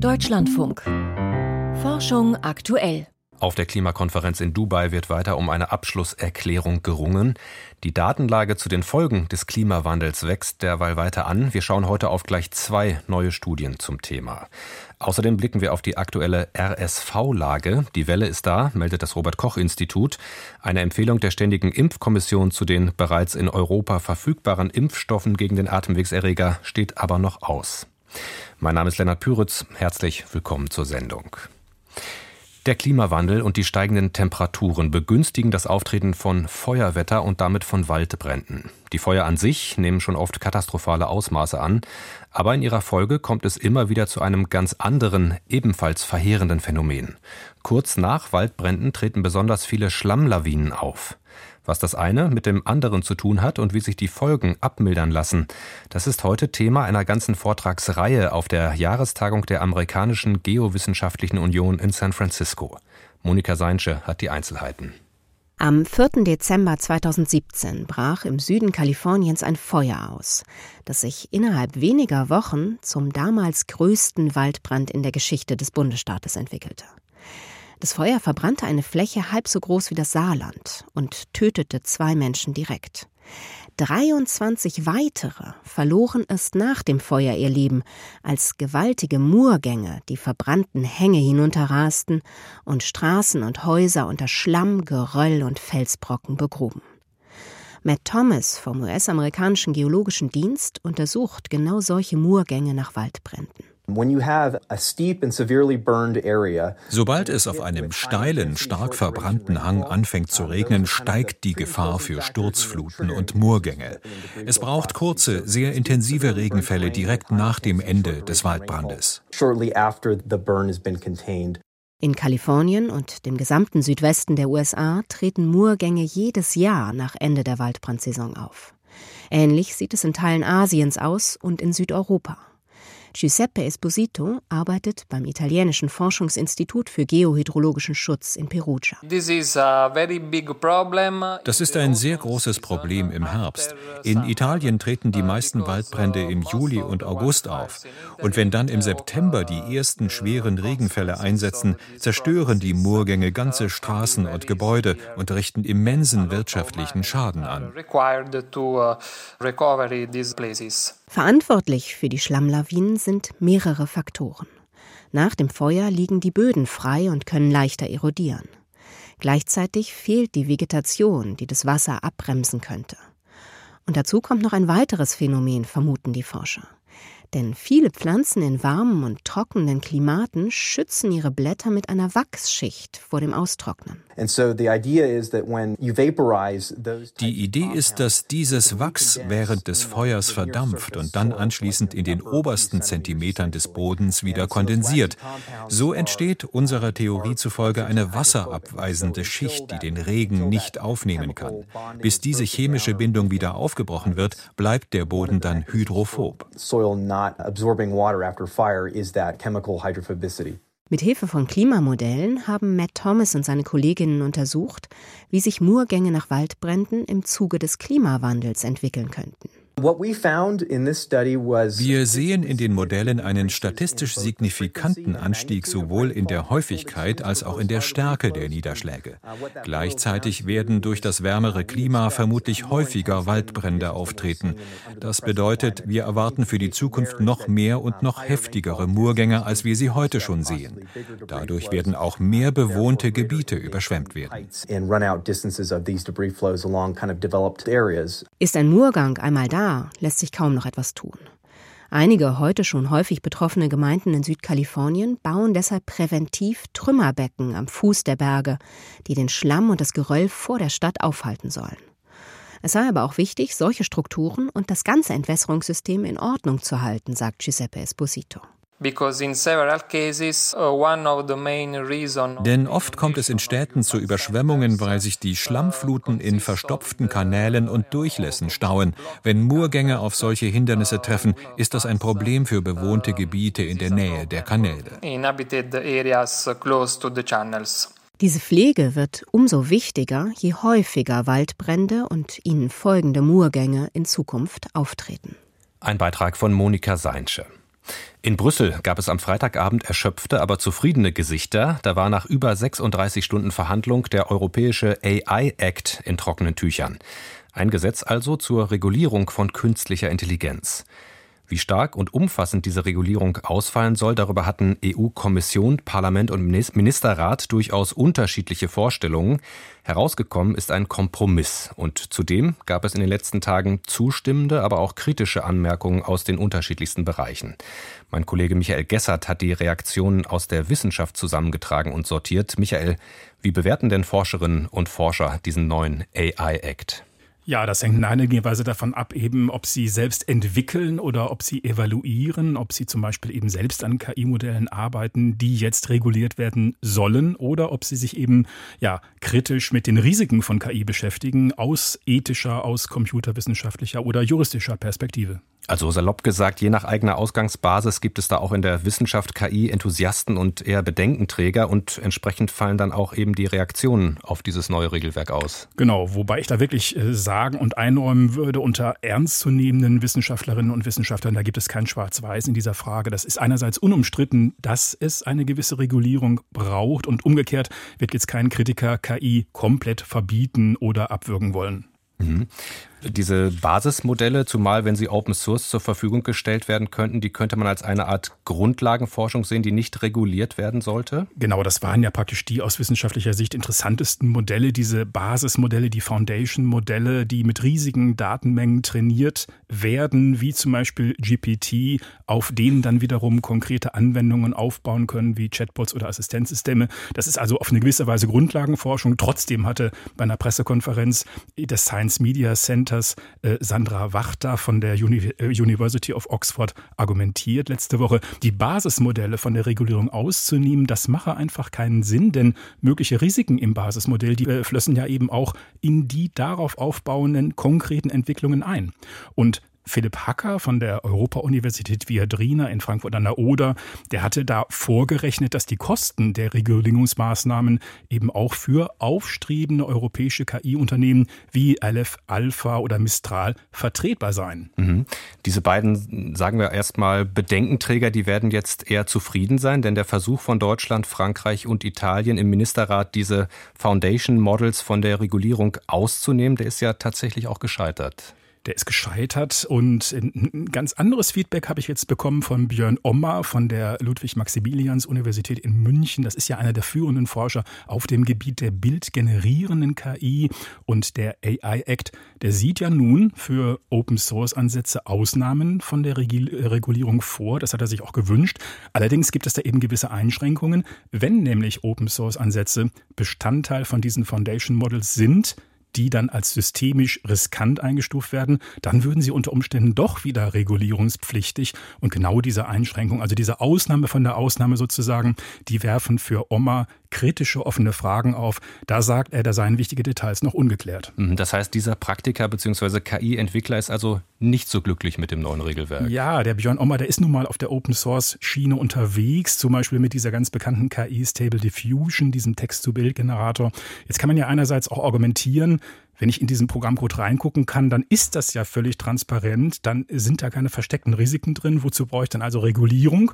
Deutschlandfunk. Forschung aktuell. Auf der Klimakonferenz in Dubai wird weiter um eine Abschlusserklärung gerungen. Die Datenlage zu den Folgen des Klimawandels wächst derweil weiter an. Wir schauen heute auf gleich zwei neue Studien zum Thema. Außerdem blicken wir auf die aktuelle RSV-Lage. Die Welle ist da, meldet das Robert Koch Institut. Eine Empfehlung der Ständigen Impfkommission zu den bereits in Europa verfügbaren Impfstoffen gegen den Atemwegserreger steht aber noch aus. Mein Name ist Lennart Püritz. Herzlich willkommen zur Sendung. Der Klimawandel und die steigenden Temperaturen begünstigen das Auftreten von Feuerwetter und damit von Waldbränden. Die Feuer an sich nehmen schon oft katastrophale Ausmaße an, aber in ihrer Folge kommt es immer wieder zu einem ganz anderen, ebenfalls verheerenden Phänomen. Kurz nach Waldbränden treten besonders viele Schlammlawinen auf. Was das eine mit dem anderen zu tun hat und wie sich die Folgen abmildern lassen, das ist heute Thema einer ganzen Vortragsreihe auf der Jahrestagung der amerikanischen Geowissenschaftlichen Union in San Francisco. Monika Seinsche hat die Einzelheiten. Am 4. Dezember 2017 brach im Süden Kaliforniens ein Feuer aus, das sich innerhalb weniger Wochen zum damals größten Waldbrand in der Geschichte des Bundesstaates entwickelte. Das Feuer verbrannte eine Fläche halb so groß wie das Saarland und tötete zwei Menschen direkt. 23 weitere verloren erst nach dem Feuer ihr Leben, als gewaltige Murgänge die verbrannten Hänge hinunterrasten und Straßen und Häuser unter Schlamm, Geröll und Felsbrocken begruben. Matt Thomas vom US-amerikanischen Geologischen Dienst untersucht genau solche Murgänge nach Waldbränden. Sobald es auf einem steilen, stark verbrannten Hang anfängt zu regnen, steigt die Gefahr für Sturzfluten und Murgänge. Es braucht kurze, sehr intensive Regenfälle direkt nach dem Ende des Waldbrandes. In Kalifornien und dem gesamten Südwesten der USA treten Murgänge jedes Jahr nach Ende der Waldbrandsaison auf. Ähnlich sieht es in Teilen Asiens aus und in Südeuropa. Giuseppe Esposito arbeitet beim italienischen Forschungsinstitut für geohydrologischen Schutz in Perugia. Das ist ein sehr großes Problem im Herbst. In Italien treten die meisten Waldbrände im Juli und August auf. Und wenn dann im September die ersten schweren Regenfälle einsetzen, zerstören die Murgänge ganze Straßen und Gebäude und richten immensen wirtschaftlichen Schaden an. Verantwortlich für die Schlammlawinen sind mehrere Faktoren. Nach dem Feuer liegen die Böden frei und können leichter erodieren. Gleichzeitig fehlt die Vegetation, die das Wasser abbremsen könnte. Und dazu kommt noch ein weiteres Phänomen, vermuten die Forscher. Denn viele Pflanzen in warmen und trockenen Klimaten schützen ihre Blätter mit einer Wachsschicht vor dem Austrocknen. Die Idee ist, dass dieses Wachs während des Feuers verdampft und dann anschließend in den obersten Zentimetern des Bodens wieder kondensiert. So entsteht unserer Theorie zufolge eine wasserabweisende Schicht, die den Regen nicht aufnehmen kann. Bis diese chemische Bindung wieder aufgebrochen wird, bleibt der Boden dann hydrophob not absorbing water after fire is that chemical hydrophobicity. Mit Hilfe von Klimamodellen haben Matt Thomas und seine Kolleginnen untersucht, wie sich Murgänge nach Waldbränden im Zuge des Klimawandels entwickeln könnten. Wir sehen in den Modellen einen statistisch signifikanten Anstieg sowohl in der Häufigkeit als auch in der Stärke der Niederschläge. Gleichzeitig werden durch das wärmere Klima vermutlich häufiger Waldbrände auftreten. Das bedeutet, wir erwarten für die Zukunft noch mehr und noch heftigere Murgänge, als wir sie heute schon sehen. Dadurch werden auch mehr bewohnte Gebiete überschwemmt werden. Ist ein Murgang einmal da, lässt sich kaum noch etwas tun. Einige heute schon häufig betroffene Gemeinden in Südkalifornien bauen deshalb präventiv Trümmerbecken am Fuß der Berge, die den Schlamm und das Geröll vor der Stadt aufhalten sollen. Es sei aber auch wichtig, solche Strukturen und das ganze Entwässerungssystem in Ordnung zu halten, sagt Giuseppe Esposito. Uh, Denn oft kommt es in Städten zu Überschwemmungen, weil sich die Schlammfluten in verstopften Kanälen und Durchlässen stauen. Wenn Murgänge auf solche Hindernisse treffen, ist das ein Problem für bewohnte Gebiete in der Nähe der Kanäle. Diese Pflege wird umso wichtiger, je häufiger Waldbrände und ihnen folgende Murgänge in Zukunft auftreten. Ein Beitrag von Monika Seinsche. In Brüssel gab es am Freitagabend erschöpfte, aber zufriedene Gesichter. Da war nach über 36 Stunden Verhandlung der europäische AI Act in trockenen Tüchern. Ein Gesetz also zur Regulierung von künstlicher Intelligenz. Wie stark und umfassend diese Regulierung ausfallen soll, darüber hatten EU-Kommission, Parlament und Ministerrat durchaus unterschiedliche Vorstellungen. Herausgekommen ist ein Kompromiss. Und zudem gab es in den letzten Tagen zustimmende, aber auch kritische Anmerkungen aus den unterschiedlichsten Bereichen. Mein Kollege Michael Gessert hat die Reaktionen aus der Wissenschaft zusammengetragen und sortiert. Michael, wie bewerten denn Forscherinnen und Forscher diesen neuen AI-Act? Ja, das hängt in einiger Weise davon ab, eben, ob sie selbst entwickeln oder ob sie evaluieren, ob sie zum Beispiel eben selbst an KI-Modellen arbeiten, die jetzt reguliert werden sollen, oder ob sie sich eben ja kritisch mit den Risiken von KI beschäftigen, aus ethischer, aus computerwissenschaftlicher oder juristischer Perspektive. Also salopp gesagt, je nach eigener Ausgangsbasis gibt es da auch in der Wissenschaft KI-Enthusiasten und eher Bedenkenträger und entsprechend fallen dann auch eben die Reaktionen auf dieses neue Regelwerk aus. Genau, wobei ich da wirklich äh, sagen und einräumen würde, unter ernstzunehmenden Wissenschaftlerinnen und Wissenschaftlern, da gibt es kein Schwarz-Weiß in dieser Frage. Das ist einerseits unumstritten, dass es eine gewisse Regulierung braucht und umgekehrt wird jetzt kein Kritiker KI komplett verbieten oder abwürgen wollen. Mhm. Diese Basismodelle, zumal wenn sie Open Source zur Verfügung gestellt werden könnten, die könnte man als eine Art Grundlagenforschung sehen, die nicht reguliert werden sollte? Genau, das waren ja praktisch die aus wissenschaftlicher Sicht interessantesten Modelle, diese Basismodelle, die Foundation-Modelle, die mit riesigen Datenmengen trainiert werden, wie zum Beispiel GPT, auf denen dann wiederum konkrete Anwendungen aufbauen können, wie Chatbots oder Assistenzsysteme. Das ist also auf eine gewisse Weise Grundlagenforschung. Trotzdem hatte bei einer Pressekonferenz das Science Media Center Centers äh, Sandra Wachter von der äh, University of Oxford argumentiert letzte Woche, die Basismodelle von der Regulierung auszunehmen, das mache einfach keinen Sinn, denn mögliche Risiken im Basismodell, die äh, flössen ja eben auch in die darauf aufbauenden konkreten Entwicklungen ein. Und Philipp Hacker von der Europa-Universität Viadrina in Frankfurt an der Oder, der hatte da vorgerechnet, dass die Kosten der Regulierungsmaßnahmen eben auch für aufstrebende europäische KI-Unternehmen wie Aleph Alpha oder Mistral vertretbar seien. Mhm. Diese beiden, sagen wir erstmal, Bedenkenträger, die werden jetzt eher zufrieden sein, denn der Versuch von Deutschland, Frankreich und Italien im Ministerrat, diese Foundation Models von der Regulierung auszunehmen, der ist ja tatsächlich auch gescheitert der ist gescheitert. Und ein ganz anderes Feedback habe ich jetzt bekommen von Björn Ommer von der Ludwig-Maximilians-Universität in München. Das ist ja einer der führenden Forscher auf dem Gebiet der bildgenerierenden KI und der AI Act. Der sieht ja nun für Open-Source-Ansätze Ausnahmen von der Regulierung vor. Das hat er sich auch gewünscht. Allerdings gibt es da eben gewisse Einschränkungen. Wenn nämlich Open-Source-Ansätze Bestandteil von diesen Foundation Models sind, die dann als systemisch riskant eingestuft werden, dann würden sie unter Umständen doch wieder regulierungspflichtig. Und genau diese Einschränkung, also diese Ausnahme von der Ausnahme sozusagen, die werfen für Oma kritische offene Fragen auf. Da sagt er, da seien wichtige Details noch ungeklärt. Mhm, das heißt, dieser Praktiker bzw. KI-Entwickler ist also nicht so glücklich mit dem neuen Regelwerk. Ja, der Björn Ommer, der ist nun mal auf der Open-Source-Schiene unterwegs, zum Beispiel mit dieser ganz bekannten KI Stable Diffusion, diesem Text-to-Bild-Generator. Jetzt kann man ja einerseits auch argumentieren, wenn ich in diesen Programmcode reingucken kann, dann ist das ja völlig transparent, dann sind da keine versteckten Risiken drin. Wozu brauche ich dann also Regulierung?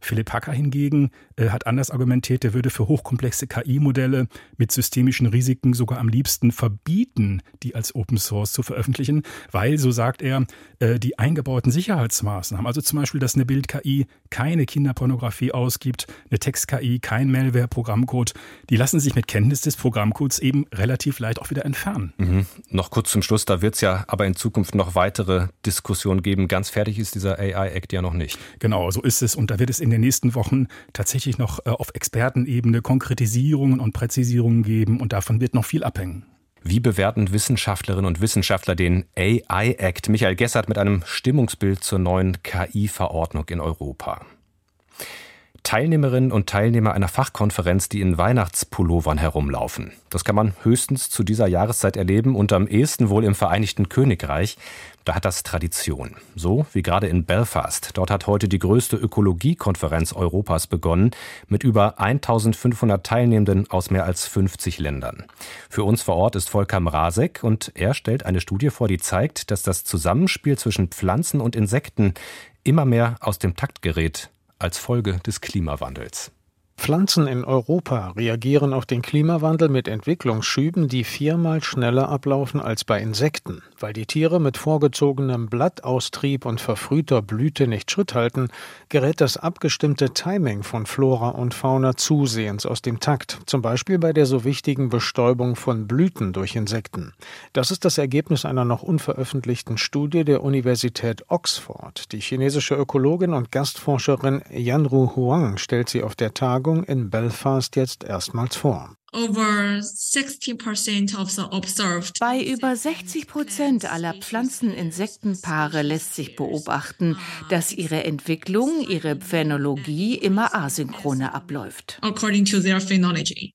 Philipp Hacker hingegen äh, hat anders argumentiert, der würde für hochkomplexe KI-Modelle mit systemischen Risiken sogar am liebsten verbieten, die als Open Source zu veröffentlichen, weil, so sagt er, äh, die eingebauten Sicherheitsmaßnahmen, also zum Beispiel, dass eine Bild-KI keine Kinderpornografie ausgibt, eine Text-KI kein Malware-Programmcode, die lassen sich mit Kenntnis des Programmcodes eben relativ leicht auch wieder entfernen. Mhm. Noch kurz zum Schluss, da wird es ja aber in Zukunft noch weitere Diskussionen geben. Ganz fertig ist dieser AI-Act ja noch nicht. Genau, so ist es. Und da wird es in den nächsten Wochen tatsächlich noch äh, auf Expertenebene Konkretisierungen und Präzisierungen geben und davon wird noch viel abhängen. Wie bewerten Wissenschaftlerinnen und Wissenschaftler den AI Act? Michael Gessert mit einem Stimmungsbild zur neuen KI-Verordnung in Europa. Teilnehmerinnen und Teilnehmer einer Fachkonferenz, die in Weihnachtspullovern herumlaufen. Das kann man höchstens zu dieser Jahreszeit erleben und am ehesten wohl im Vereinigten Königreich. Da hat das Tradition. So wie gerade in Belfast. Dort hat heute die größte Ökologiekonferenz Europas begonnen, mit über 1500 Teilnehmenden aus mehr als 50 Ländern. Für uns vor Ort ist Volker Mrazek und er stellt eine Studie vor, die zeigt, dass das Zusammenspiel zwischen Pflanzen und Insekten immer mehr aus dem Takt gerät als Folge des Klimawandels. Pflanzen in Europa reagieren auf den Klimawandel mit Entwicklungsschüben, die viermal schneller ablaufen als bei Insekten. Weil die Tiere mit vorgezogenem Blattaustrieb und verfrühter Blüte nicht Schritt halten, gerät das abgestimmte Timing von Flora und Fauna zusehends aus dem Takt, zum Beispiel bei der so wichtigen Bestäubung von Blüten durch Insekten. Das ist das Ergebnis einer noch unveröffentlichten Studie der Universität Oxford. Die chinesische Ökologin und Gastforscherin Yanru Huang stellt sie auf der Tagung Befragung in Belfast jetzt erstmals vor. Bei über 60 Prozent aller Pflanzen-Insektenpaare lässt sich beobachten, dass ihre Entwicklung, ihre Phenologie immer asynchroner abläuft.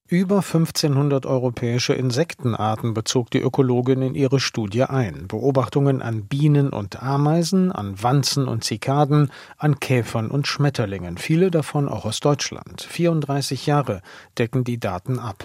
Über 1500 europäische Insektenarten bezog die Ökologin in ihre Studie ein. Beobachtungen an Bienen und Ameisen, an Wanzen und Zikaden, an Käfern und Schmetterlingen, viele davon auch aus Deutschland. 34 Jahre decken die Daten ab.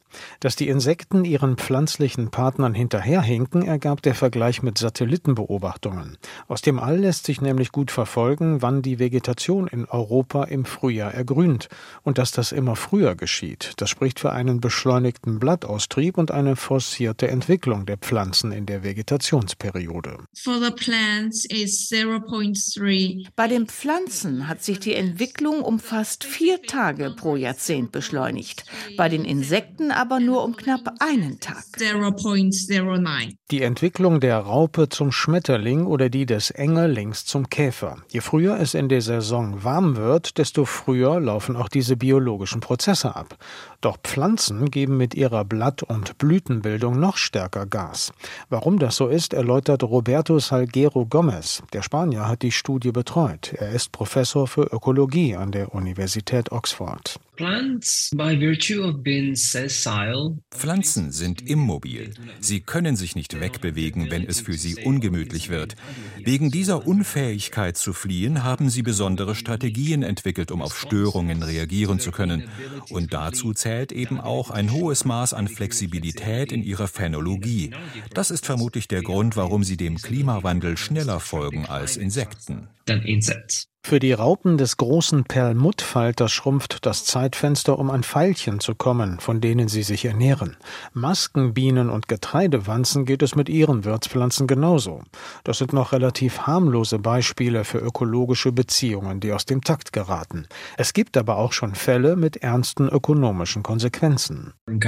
Dass die Insekten ihren pflanzlichen Partnern hinterherhinken, ergab der Vergleich mit Satellitenbeobachtungen. Aus dem All lässt sich nämlich gut verfolgen, wann die Vegetation in Europa im Frühjahr ergrünt. Und dass das immer früher geschieht, das spricht für einen beschleunigten Blattaustrieb und eine forcierte Entwicklung der Pflanzen in der Vegetationsperiode. Bei den Pflanzen hat sich die Entwicklung um fast vier Tage pro Jahrzehnt beschleunigt. Bei den Insekten aber nur um knapp einen Tag. 0.09. Die Entwicklung der Raupe zum Schmetterling oder die des Engerlings zum Käfer. Je früher es in der Saison warm wird, desto früher laufen auch diese biologischen Prozesse ab. Doch Pflanzen geben mit ihrer Blatt- und Blütenbildung noch stärker Gas. Warum das so ist, erläutert Roberto Salguero Gomez. Der Spanier hat die Studie betreut. Er ist Professor für Ökologie an der Universität Oxford. Pflanzen sind immobil. Sie können sich nicht wegbewegen, wenn es für sie ungemütlich wird. Wegen dieser Unfähigkeit zu fliehen haben sie besondere Strategien entwickelt, um auf Störungen reagieren zu können. Und dazu zählt eben auch ein hohes Maß an Flexibilität in ihrer Phänologie. Das ist vermutlich der Grund, warum sie dem Klimawandel schneller folgen als Insekten. Für die Raupen des großen Perlmuttfalters schrumpft das Zeitfenster, um an Veilchen zu kommen, von denen sie sich ernähren. Maskenbienen und Getreidewanzen geht es mit ihren Wirtspflanzen genauso. Das sind noch relativ harmlose Beispiele für ökologische Beziehungen, die aus dem Takt geraten. Es gibt aber auch schon Fälle mit ernsten ökonomischen Konsequenzen. In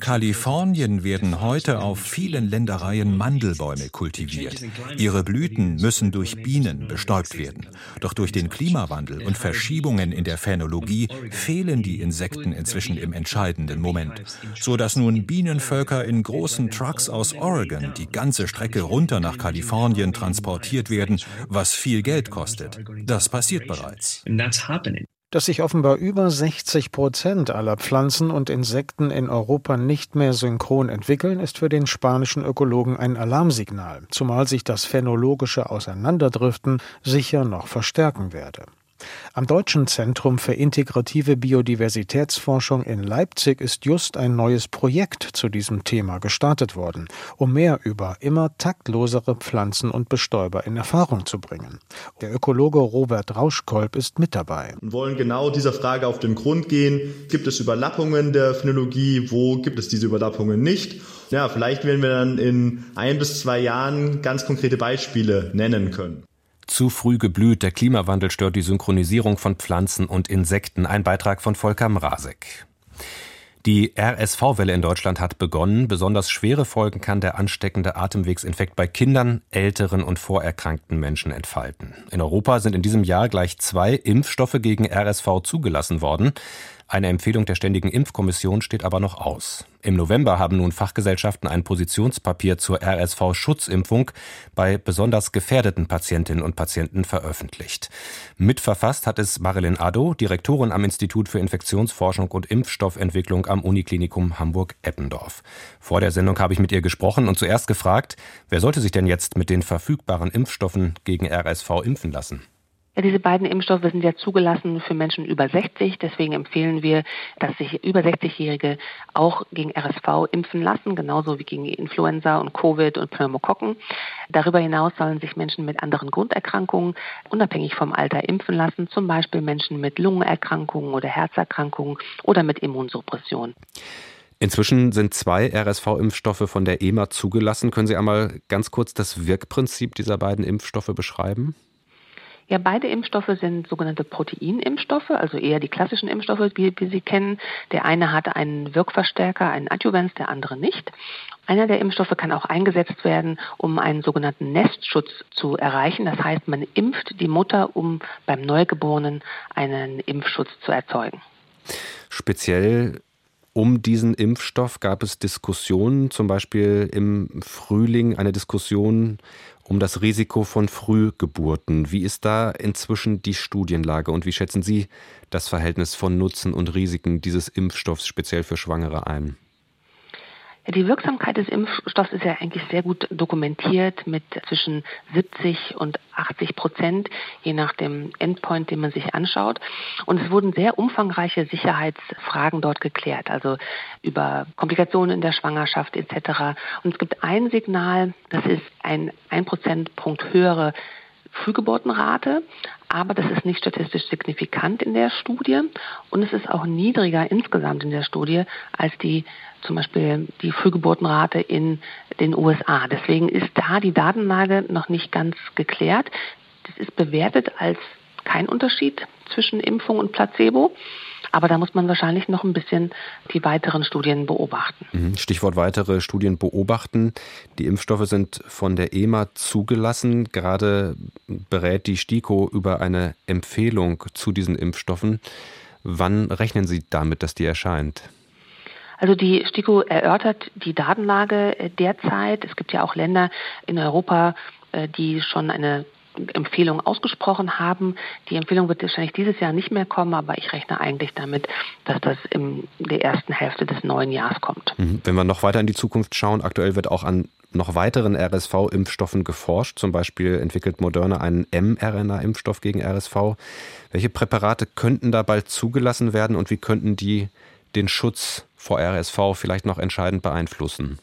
Kalifornien werden heute auf vielen Ländereien Mandelbäume kultiviert. Ihre Blüten müssen durch Bienen bestäubt werden. Doch durch den Klimawandel und Verschiebungen in der Phänologie fehlen die Insekten inzwischen im entscheidenden Moment, so dass nun Bienenvölker in großen Trucks aus Oregon die ganze Strecke runter nach Kalifornien transportiert werden, was viel Geld kostet. Das passiert bereits dass sich offenbar über 60 Prozent aller Pflanzen und Insekten in Europa nicht mehr synchron entwickeln, ist für den spanischen Ökologen ein Alarmsignal, zumal sich das phänologische Auseinanderdriften sicher noch verstärken werde. Am Deutschen Zentrum für integrative Biodiversitätsforschung in Leipzig ist just ein neues Projekt zu diesem Thema gestartet worden, um mehr über immer taktlosere Pflanzen und Bestäuber in Erfahrung zu bringen. Der Ökologe Robert Rauschkolb ist mit dabei. Und wollen genau dieser Frage auf den Grund gehen. Gibt es Überlappungen der Phänologie? Wo gibt es diese Überlappungen nicht? Ja, vielleicht werden wir dann in ein bis zwei Jahren ganz konkrete Beispiele nennen können. Zu früh geblüht, der Klimawandel stört die Synchronisierung von Pflanzen und Insekten. Ein Beitrag von Volker Mrazek. Die RSV-Welle in Deutschland hat begonnen. Besonders schwere Folgen kann der ansteckende Atemwegsinfekt bei Kindern, älteren und vorerkrankten Menschen entfalten. In Europa sind in diesem Jahr gleich zwei Impfstoffe gegen RSV zugelassen worden. Eine Empfehlung der Ständigen Impfkommission steht aber noch aus. Im November haben nun Fachgesellschaften ein Positionspapier zur RSV-Schutzimpfung bei besonders gefährdeten Patientinnen und Patienten veröffentlicht. Mitverfasst hat es Marilyn Addo, Direktorin am Institut für Infektionsforschung und Impfstoffentwicklung am Uniklinikum Hamburg-Eppendorf. Vor der Sendung habe ich mit ihr gesprochen und zuerst gefragt, wer sollte sich denn jetzt mit den verfügbaren Impfstoffen gegen RSV impfen lassen? Ja, diese beiden Impfstoffe sind ja zugelassen für Menschen über 60. Deswegen empfehlen wir, dass sich über 60-Jährige auch gegen RSV impfen lassen, genauso wie gegen Influenza und Covid und Pneumokokken. Darüber hinaus sollen sich Menschen mit anderen Grunderkrankungen unabhängig vom Alter impfen lassen, zum Beispiel Menschen mit Lungenerkrankungen oder Herzerkrankungen oder mit Immunsuppression. Inzwischen sind zwei RSV-Impfstoffe von der EMA zugelassen. Können Sie einmal ganz kurz das Wirkprinzip dieser beiden Impfstoffe beschreiben? Ja, beide Impfstoffe sind sogenannte Proteinimpfstoffe, also eher die klassischen Impfstoffe, wie wir sie kennen. Der eine hat einen Wirkverstärker, einen Adjuvans, der andere nicht. Einer der Impfstoffe kann auch eingesetzt werden, um einen sogenannten Nestschutz zu erreichen. Das heißt, man impft die Mutter, um beim Neugeborenen einen Impfschutz zu erzeugen. Speziell um diesen Impfstoff gab es Diskussionen, zum Beispiel im Frühling eine Diskussion um das Risiko von Frühgeburten. Wie ist da inzwischen die Studienlage und wie schätzen Sie das Verhältnis von Nutzen und Risiken dieses Impfstoffs speziell für Schwangere ein? Ja, die Wirksamkeit des Impfstoffs ist ja eigentlich sehr gut dokumentiert mit zwischen 70 und 80 Prozent, je nach dem Endpoint, den man sich anschaut. Und es wurden sehr umfangreiche Sicherheitsfragen dort geklärt, also über Komplikationen in der Schwangerschaft etc. Und es gibt ein Signal, das ist ein 1 Prozentpunkt höhere Frühgeburtenrate, aber das ist nicht statistisch signifikant in der Studie und es ist auch niedriger insgesamt in der Studie als die zum Beispiel die Frühgeburtenrate in den USA. Deswegen ist da die Datenlage noch nicht ganz geklärt. Das ist bewertet als kein Unterschied zwischen Impfung und Placebo. Aber da muss man wahrscheinlich noch ein bisschen die weiteren Studien beobachten. Mhm. Stichwort weitere Studien beobachten. Die Impfstoffe sind von der EMA zugelassen. Gerade berät die STIKO über eine Empfehlung zu diesen Impfstoffen. Wann rechnen Sie damit, dass die erscheint? Also die STIKO erörtert die Datenlage äh, derzeit. Es gibt ja auch Länder in Europa, äh, die schon eine Empfehlung ausgesprochen haben. Die Empfehlung wird wahrscheinlich dieses Jahr nicht mehr kommen, aber ich rechne eigentlich damit, dass das in der ersten Hälfte des neuen Jahres kommt. Mhm. Wenn wir noch weiter in die Zukunft schauen, aktuell wird auch an noch weiteren RSV-Impfstoffen geforscht. Zum Beispiel entwickelt Moderna einen mRNA-Impfstoff gegen RSV. Welche Präparate könnten da bald zugelassen werden und wie könnten die den Schutz vor RSV vielleicht noch entscheidend beeinflussen?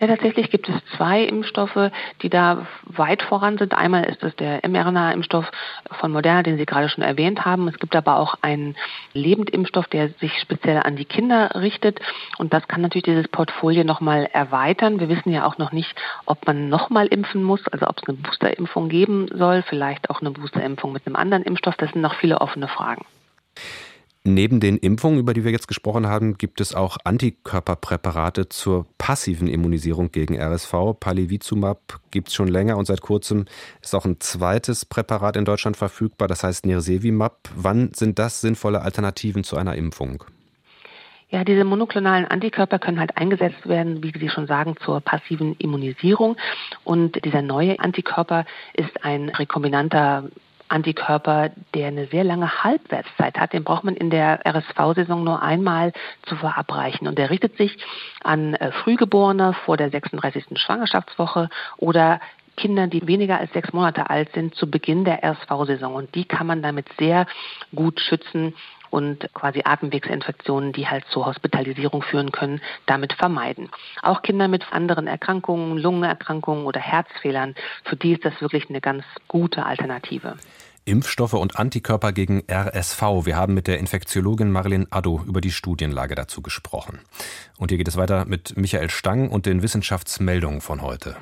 Ja, tatsächlich gibt es zwei Impfstoffe, die da weit voran sind. Einmal ist es der mRNA-Impfstoff von Moderna, den Sie gerade schon erwähnt haben. Es gibt aber auch einen Lebendimpfstoff, der sich speziell an die Kinder richtet. Und das kann natürlich dieses Portfolio nochmal erweitern. Wir wissen ja auch noch nicht, ob man nochmal impfen muss, also ob es eine Boosterimpfung geben soll, vielleicht auch eine Boosterimpfung mit einem anderen Impfstoff. Das sind noch viele offene Fragen. Neben den Impfungen, über die wir jetzt gesprochen haben, gibt es auch Antikörperpräparate zur passiven Immunisierung gegen RSV. Palivizumab gibt es schon länger und seit kurzem ist auch ein zweites Präparat in Deutschland verfügbar, das heißt Nirsevimab. Wann sind das sinnvolle Alternativen zu einer Impfung? Ja, diese monoklonalen Antikörper können halt eingesetzt werden, wie Sie schon sagen, zur passiven Immunisierung. Und dieser neue Antikörper ist ein rekombinanter Antikörper, der eine sehr lange Halbwertszeit hat, den braucht man in der RSV-Saison nur einmal zu verabreichen. Und der richtet sich an äh, Frühgeborene vor der 36. Schwangerschaftswoche oder Kinder, die weniger als sechs Monate alt sind, zu Beginn der RSV-Saison. Und die kann man damit sehr gut schützen und quasi Atemwegsinfektionen, die halt zur Hospitalisierung führen können, damit vermeiden. Auch Kinder mit anderen Erkrankungen, Lungenerkrankungen oder Herzfehlern, für die ist das wirklich eine ganz gute Alternative. Impfstoffe und Antikörper gegen RSV. Wir haben mit der Infektiologin Marilyn Addo über die Studienlage dazu gesprochen. Und hier geht es weiter mit Michael Stang und den Wissenschaftsmeldungen von heute.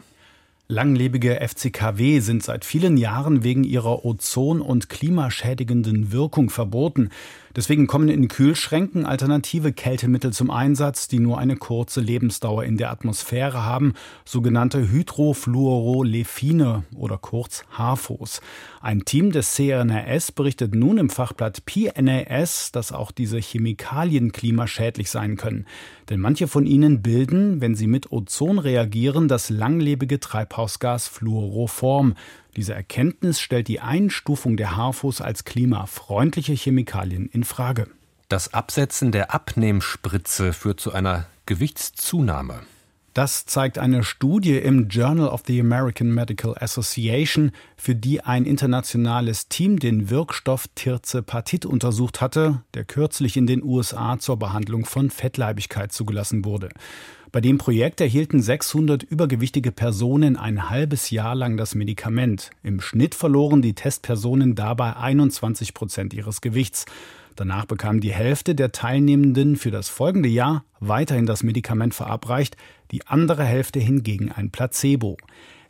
Langlebige FCKW sind seit vielen Jahren wegen ihrer ozon- und klimaschädigenden Wirkung verboten. Deswegen kommen in Kühlschränken alternative Kältemittel zum Einsatz, die nur eine kurze Lebensdauer in der Atmosphäre haben, sogenannte Hydrofluorolefine oder kurz HAFOs. Ein Team des CNRS berichtet nun im Fachblatt PNAS, dass auch diese Chemikalien klimaschädlich sein können. Denn manche von ihnen bilden, wenn sie mit Ozon reagieren, das langlebige Treibhausgas Fluoroform. Diese Erkenntnis stellt die Einstufung der HARFOs als klimafreundliche Chemikalien in Frage. Das Absetzen der Abnehmspritze führt zu einer Gewichtszunahme. Das zeigt eine Studie im Journal of the American Medical Association, für die ein internationales Team den Wirkstoff Tirzepatit untersucht hatte, der kürzlich in den USA zur Behandlung von Fettleibigkeit zugelassen wurde. Bei dem Projekt erhielten 600 übergewichtige Personen ein halbes Jahr lang das Medikament. Im Schnitt verloren die Testpersonen dabei 21 Prozent ihres Gewichts. Danach bekam die Hälfte der Teilnehmenden für das folgende Jahr weiterhin das Medikament verabreicht, die andere Hälfte hingegen ein Placebo.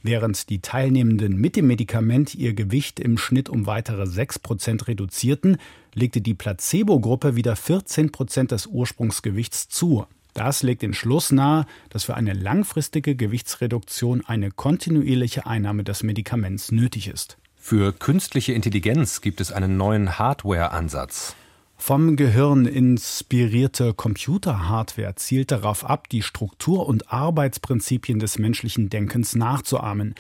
Während die Teilnehmenden mit dem Medikament ihr Gewicht im Schnitt um weitere 6 Prozent reduzierten, legte die Placebo-Gruppe wieder 14 Prozent des Ursprungsgewichts zu. Das legt den Schluss nahe, dass für eine langfristige Gewichtsreduktion eine kontinuierliche Einnahme des Medikaments nötig ist. Für künstliche Intelligenz gibt es einen neuen Hardware-Ansatz. Vom Gehirn inspirierte Computerhardware zielt darauf ab, die Struktur und Arbeitsprinzipien des menschlichen Denkens nachzuahmen.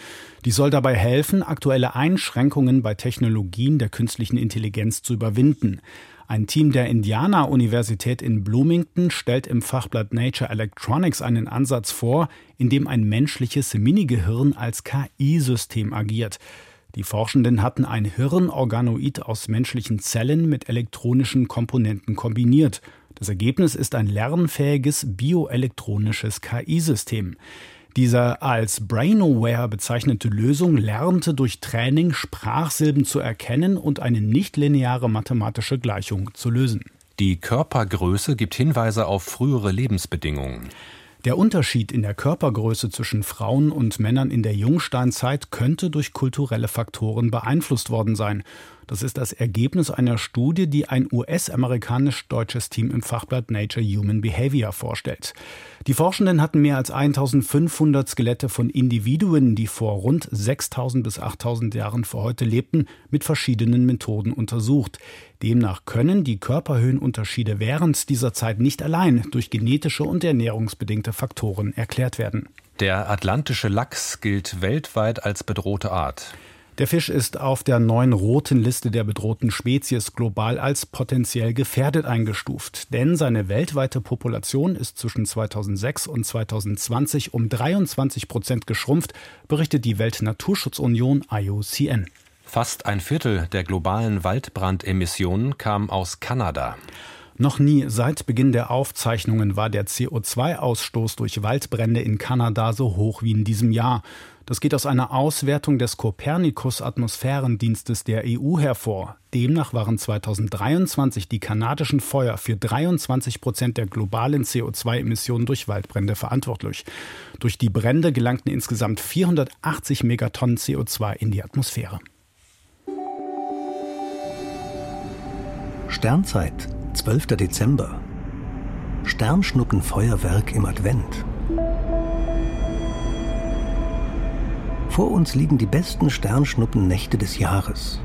Die soll dabei helfen, aktuelle Einschränkungen bei Technologien der künstlichen Intelligenz zu überwinden. Ein Team der Indiana-Universität in Bloomington stellt im Fachblatt Nature Electronics einen Ansatz vor, in dem ein menschliches Minigehirn als KI-System agiert. Die Forschenden hatten ein Hirnorganoid aus menschlichen Zellen mit elektronischen Komponenten kombiniert. Das Ergebnis ist ein lernfähiges bioelektronisches KI-System. Diese als Brainoware bezeichnete Lösung lernte durch Training Sprachsilben zu erkennen und eine nichtlineare mathematische Gleichung zu lösen. Die Körpergröße gibt Hinweise auf frühere Lebensbedingungen. Der Unterschied in der Körpergröße zwischen Frauen und Männern in der Jungsteinzeit könnte durch kulturelle Faktoren beeinflusst worden sein. Das ist das Ergebnis einer Studie, die ein US-amerikanisch-deutsches Team im Fachblatt Nature Human Behavior vorstellt. Die Forschenden hatten mehr als 1500 Skelette von Individuen, die vor rund 6000 bis 8000 Jahren vor heute lebten, mit verschiedenen Methoden untersucht. Demnach können die Körperhöhenunterschiede während dieser Zeit nicht allein durch genetische und ernährungsbedingte Faktoren erklärt werden. Der atlantische Lachs gilt weltweit als bedrohte Art. Der Fisch ist auf der neuen roten Liste der bedrohten Spezies global als potenziell gefährdet eingestuft, denn seine weltweite Population ist zwischen 2006 und 2020 um 23 Prozent geschrumpft, berichtet die Weltnaturschutzunion IUCN. Fast ein Viertel der globalen Waldbrandemissionen kam aus Kanada. Noch nie seit Beginn der Aufzeichnungen war der CO2-Ausstoß durch Waldbrände in Kanada so hoch wie in diesem Jahr. Das geht aus einer Auswertung des Copernicus-Atmosphärendienstes der EU hervor. Demnach waren 2023 die kanadischen Feuer für 23 Prozent der globalen CO2-Emissionen durch Waldbrände verantwortlich. Durch die Brände gelangten insgesamt 480 Megatonnen CO2 in die Atmosphäre. Sternzeit, 12. Dezember. Sternschnuppenfeuerwerk im Advent. Vor uns liegen die besten Sternschnuppennächte des Jahres.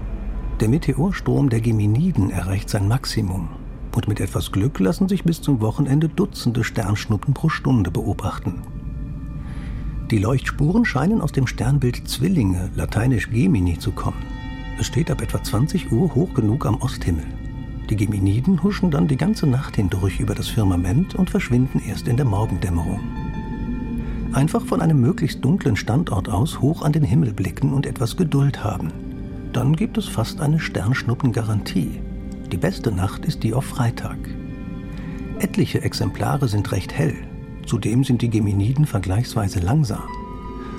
Der Meteorsturm der Geminiden erreicht sein Maximum. Und mit etwas Glück lassen sich bis zum Wochenende Dutzende Sternschnuppen pro Stunde beobachten. Die Leuchtspuren scheinen aus dem Sternbild Zwillinge, lateinisch Gemini, zu kommen. Es steht ab etwa 20 Uhr hoch genug am Osthimmel. Die Geminiden huschen dann die ganze Nacht hindurch über das Firmament und verschwinden erst in der Morgendämmerung. Einfach von einem möglichst dunklen Standort aus hoch an den Himmel blicken und etwas Geduld haben. Dann gibt es fast eine Sternschnuppengarantie. Die beste Nacht ist die auf Freitag. Etliche Exemplare sind recht hell. Zudem sind die Geminiden vergleichsweise langsam.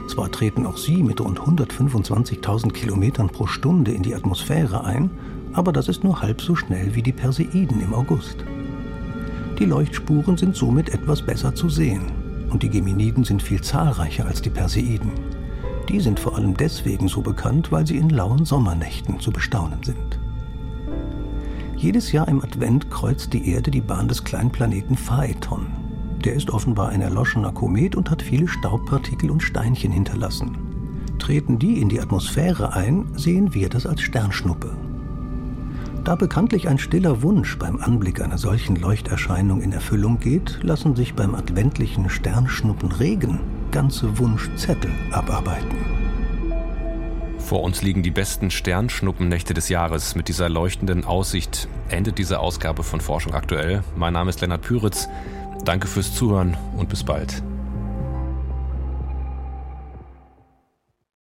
Zwar treten auch sie mit rund 125.000 Kilometern pro Stunde in die Atmosphäre ein, aber das ist nur halb so schnell wie die Perseiden im August. Die Leuchtspuren sind somit etwas besser zu sehen und die Geminiden sind viel zahlreicher als die Perseiden. Die sind vor allem deswegen so bekannt, weil sie in lauen Sommernächten zu bestaunen sind. Jedes Jahr im Advent kreuzt die Erde die Bahn des Kleinplaneten Phaeton. Der ist offenbar ein erloschener Komet und hat viele Staubpartikel und Steinchen hinterlassen. Treten die in die Atmosphäre ein, sehen wir das als Sternschnuppe. Da bekanntlich ein stiller Wunsch beim Anblick einer solchen Leuchterscheinung in Erfüllung geht, lassen sich beim adventlichen Sternschnuppenregen ganze Wunschzettel abarbeiten. Vor uns liegen die besten Sternschnuppennächte des Jahres. Mit dieser leuchtenden Aussicht endet diese Ausgabe von Forschung aktuell. Mein Name ist Lennart Püritz. Danke fürs Zuhören und bis bald.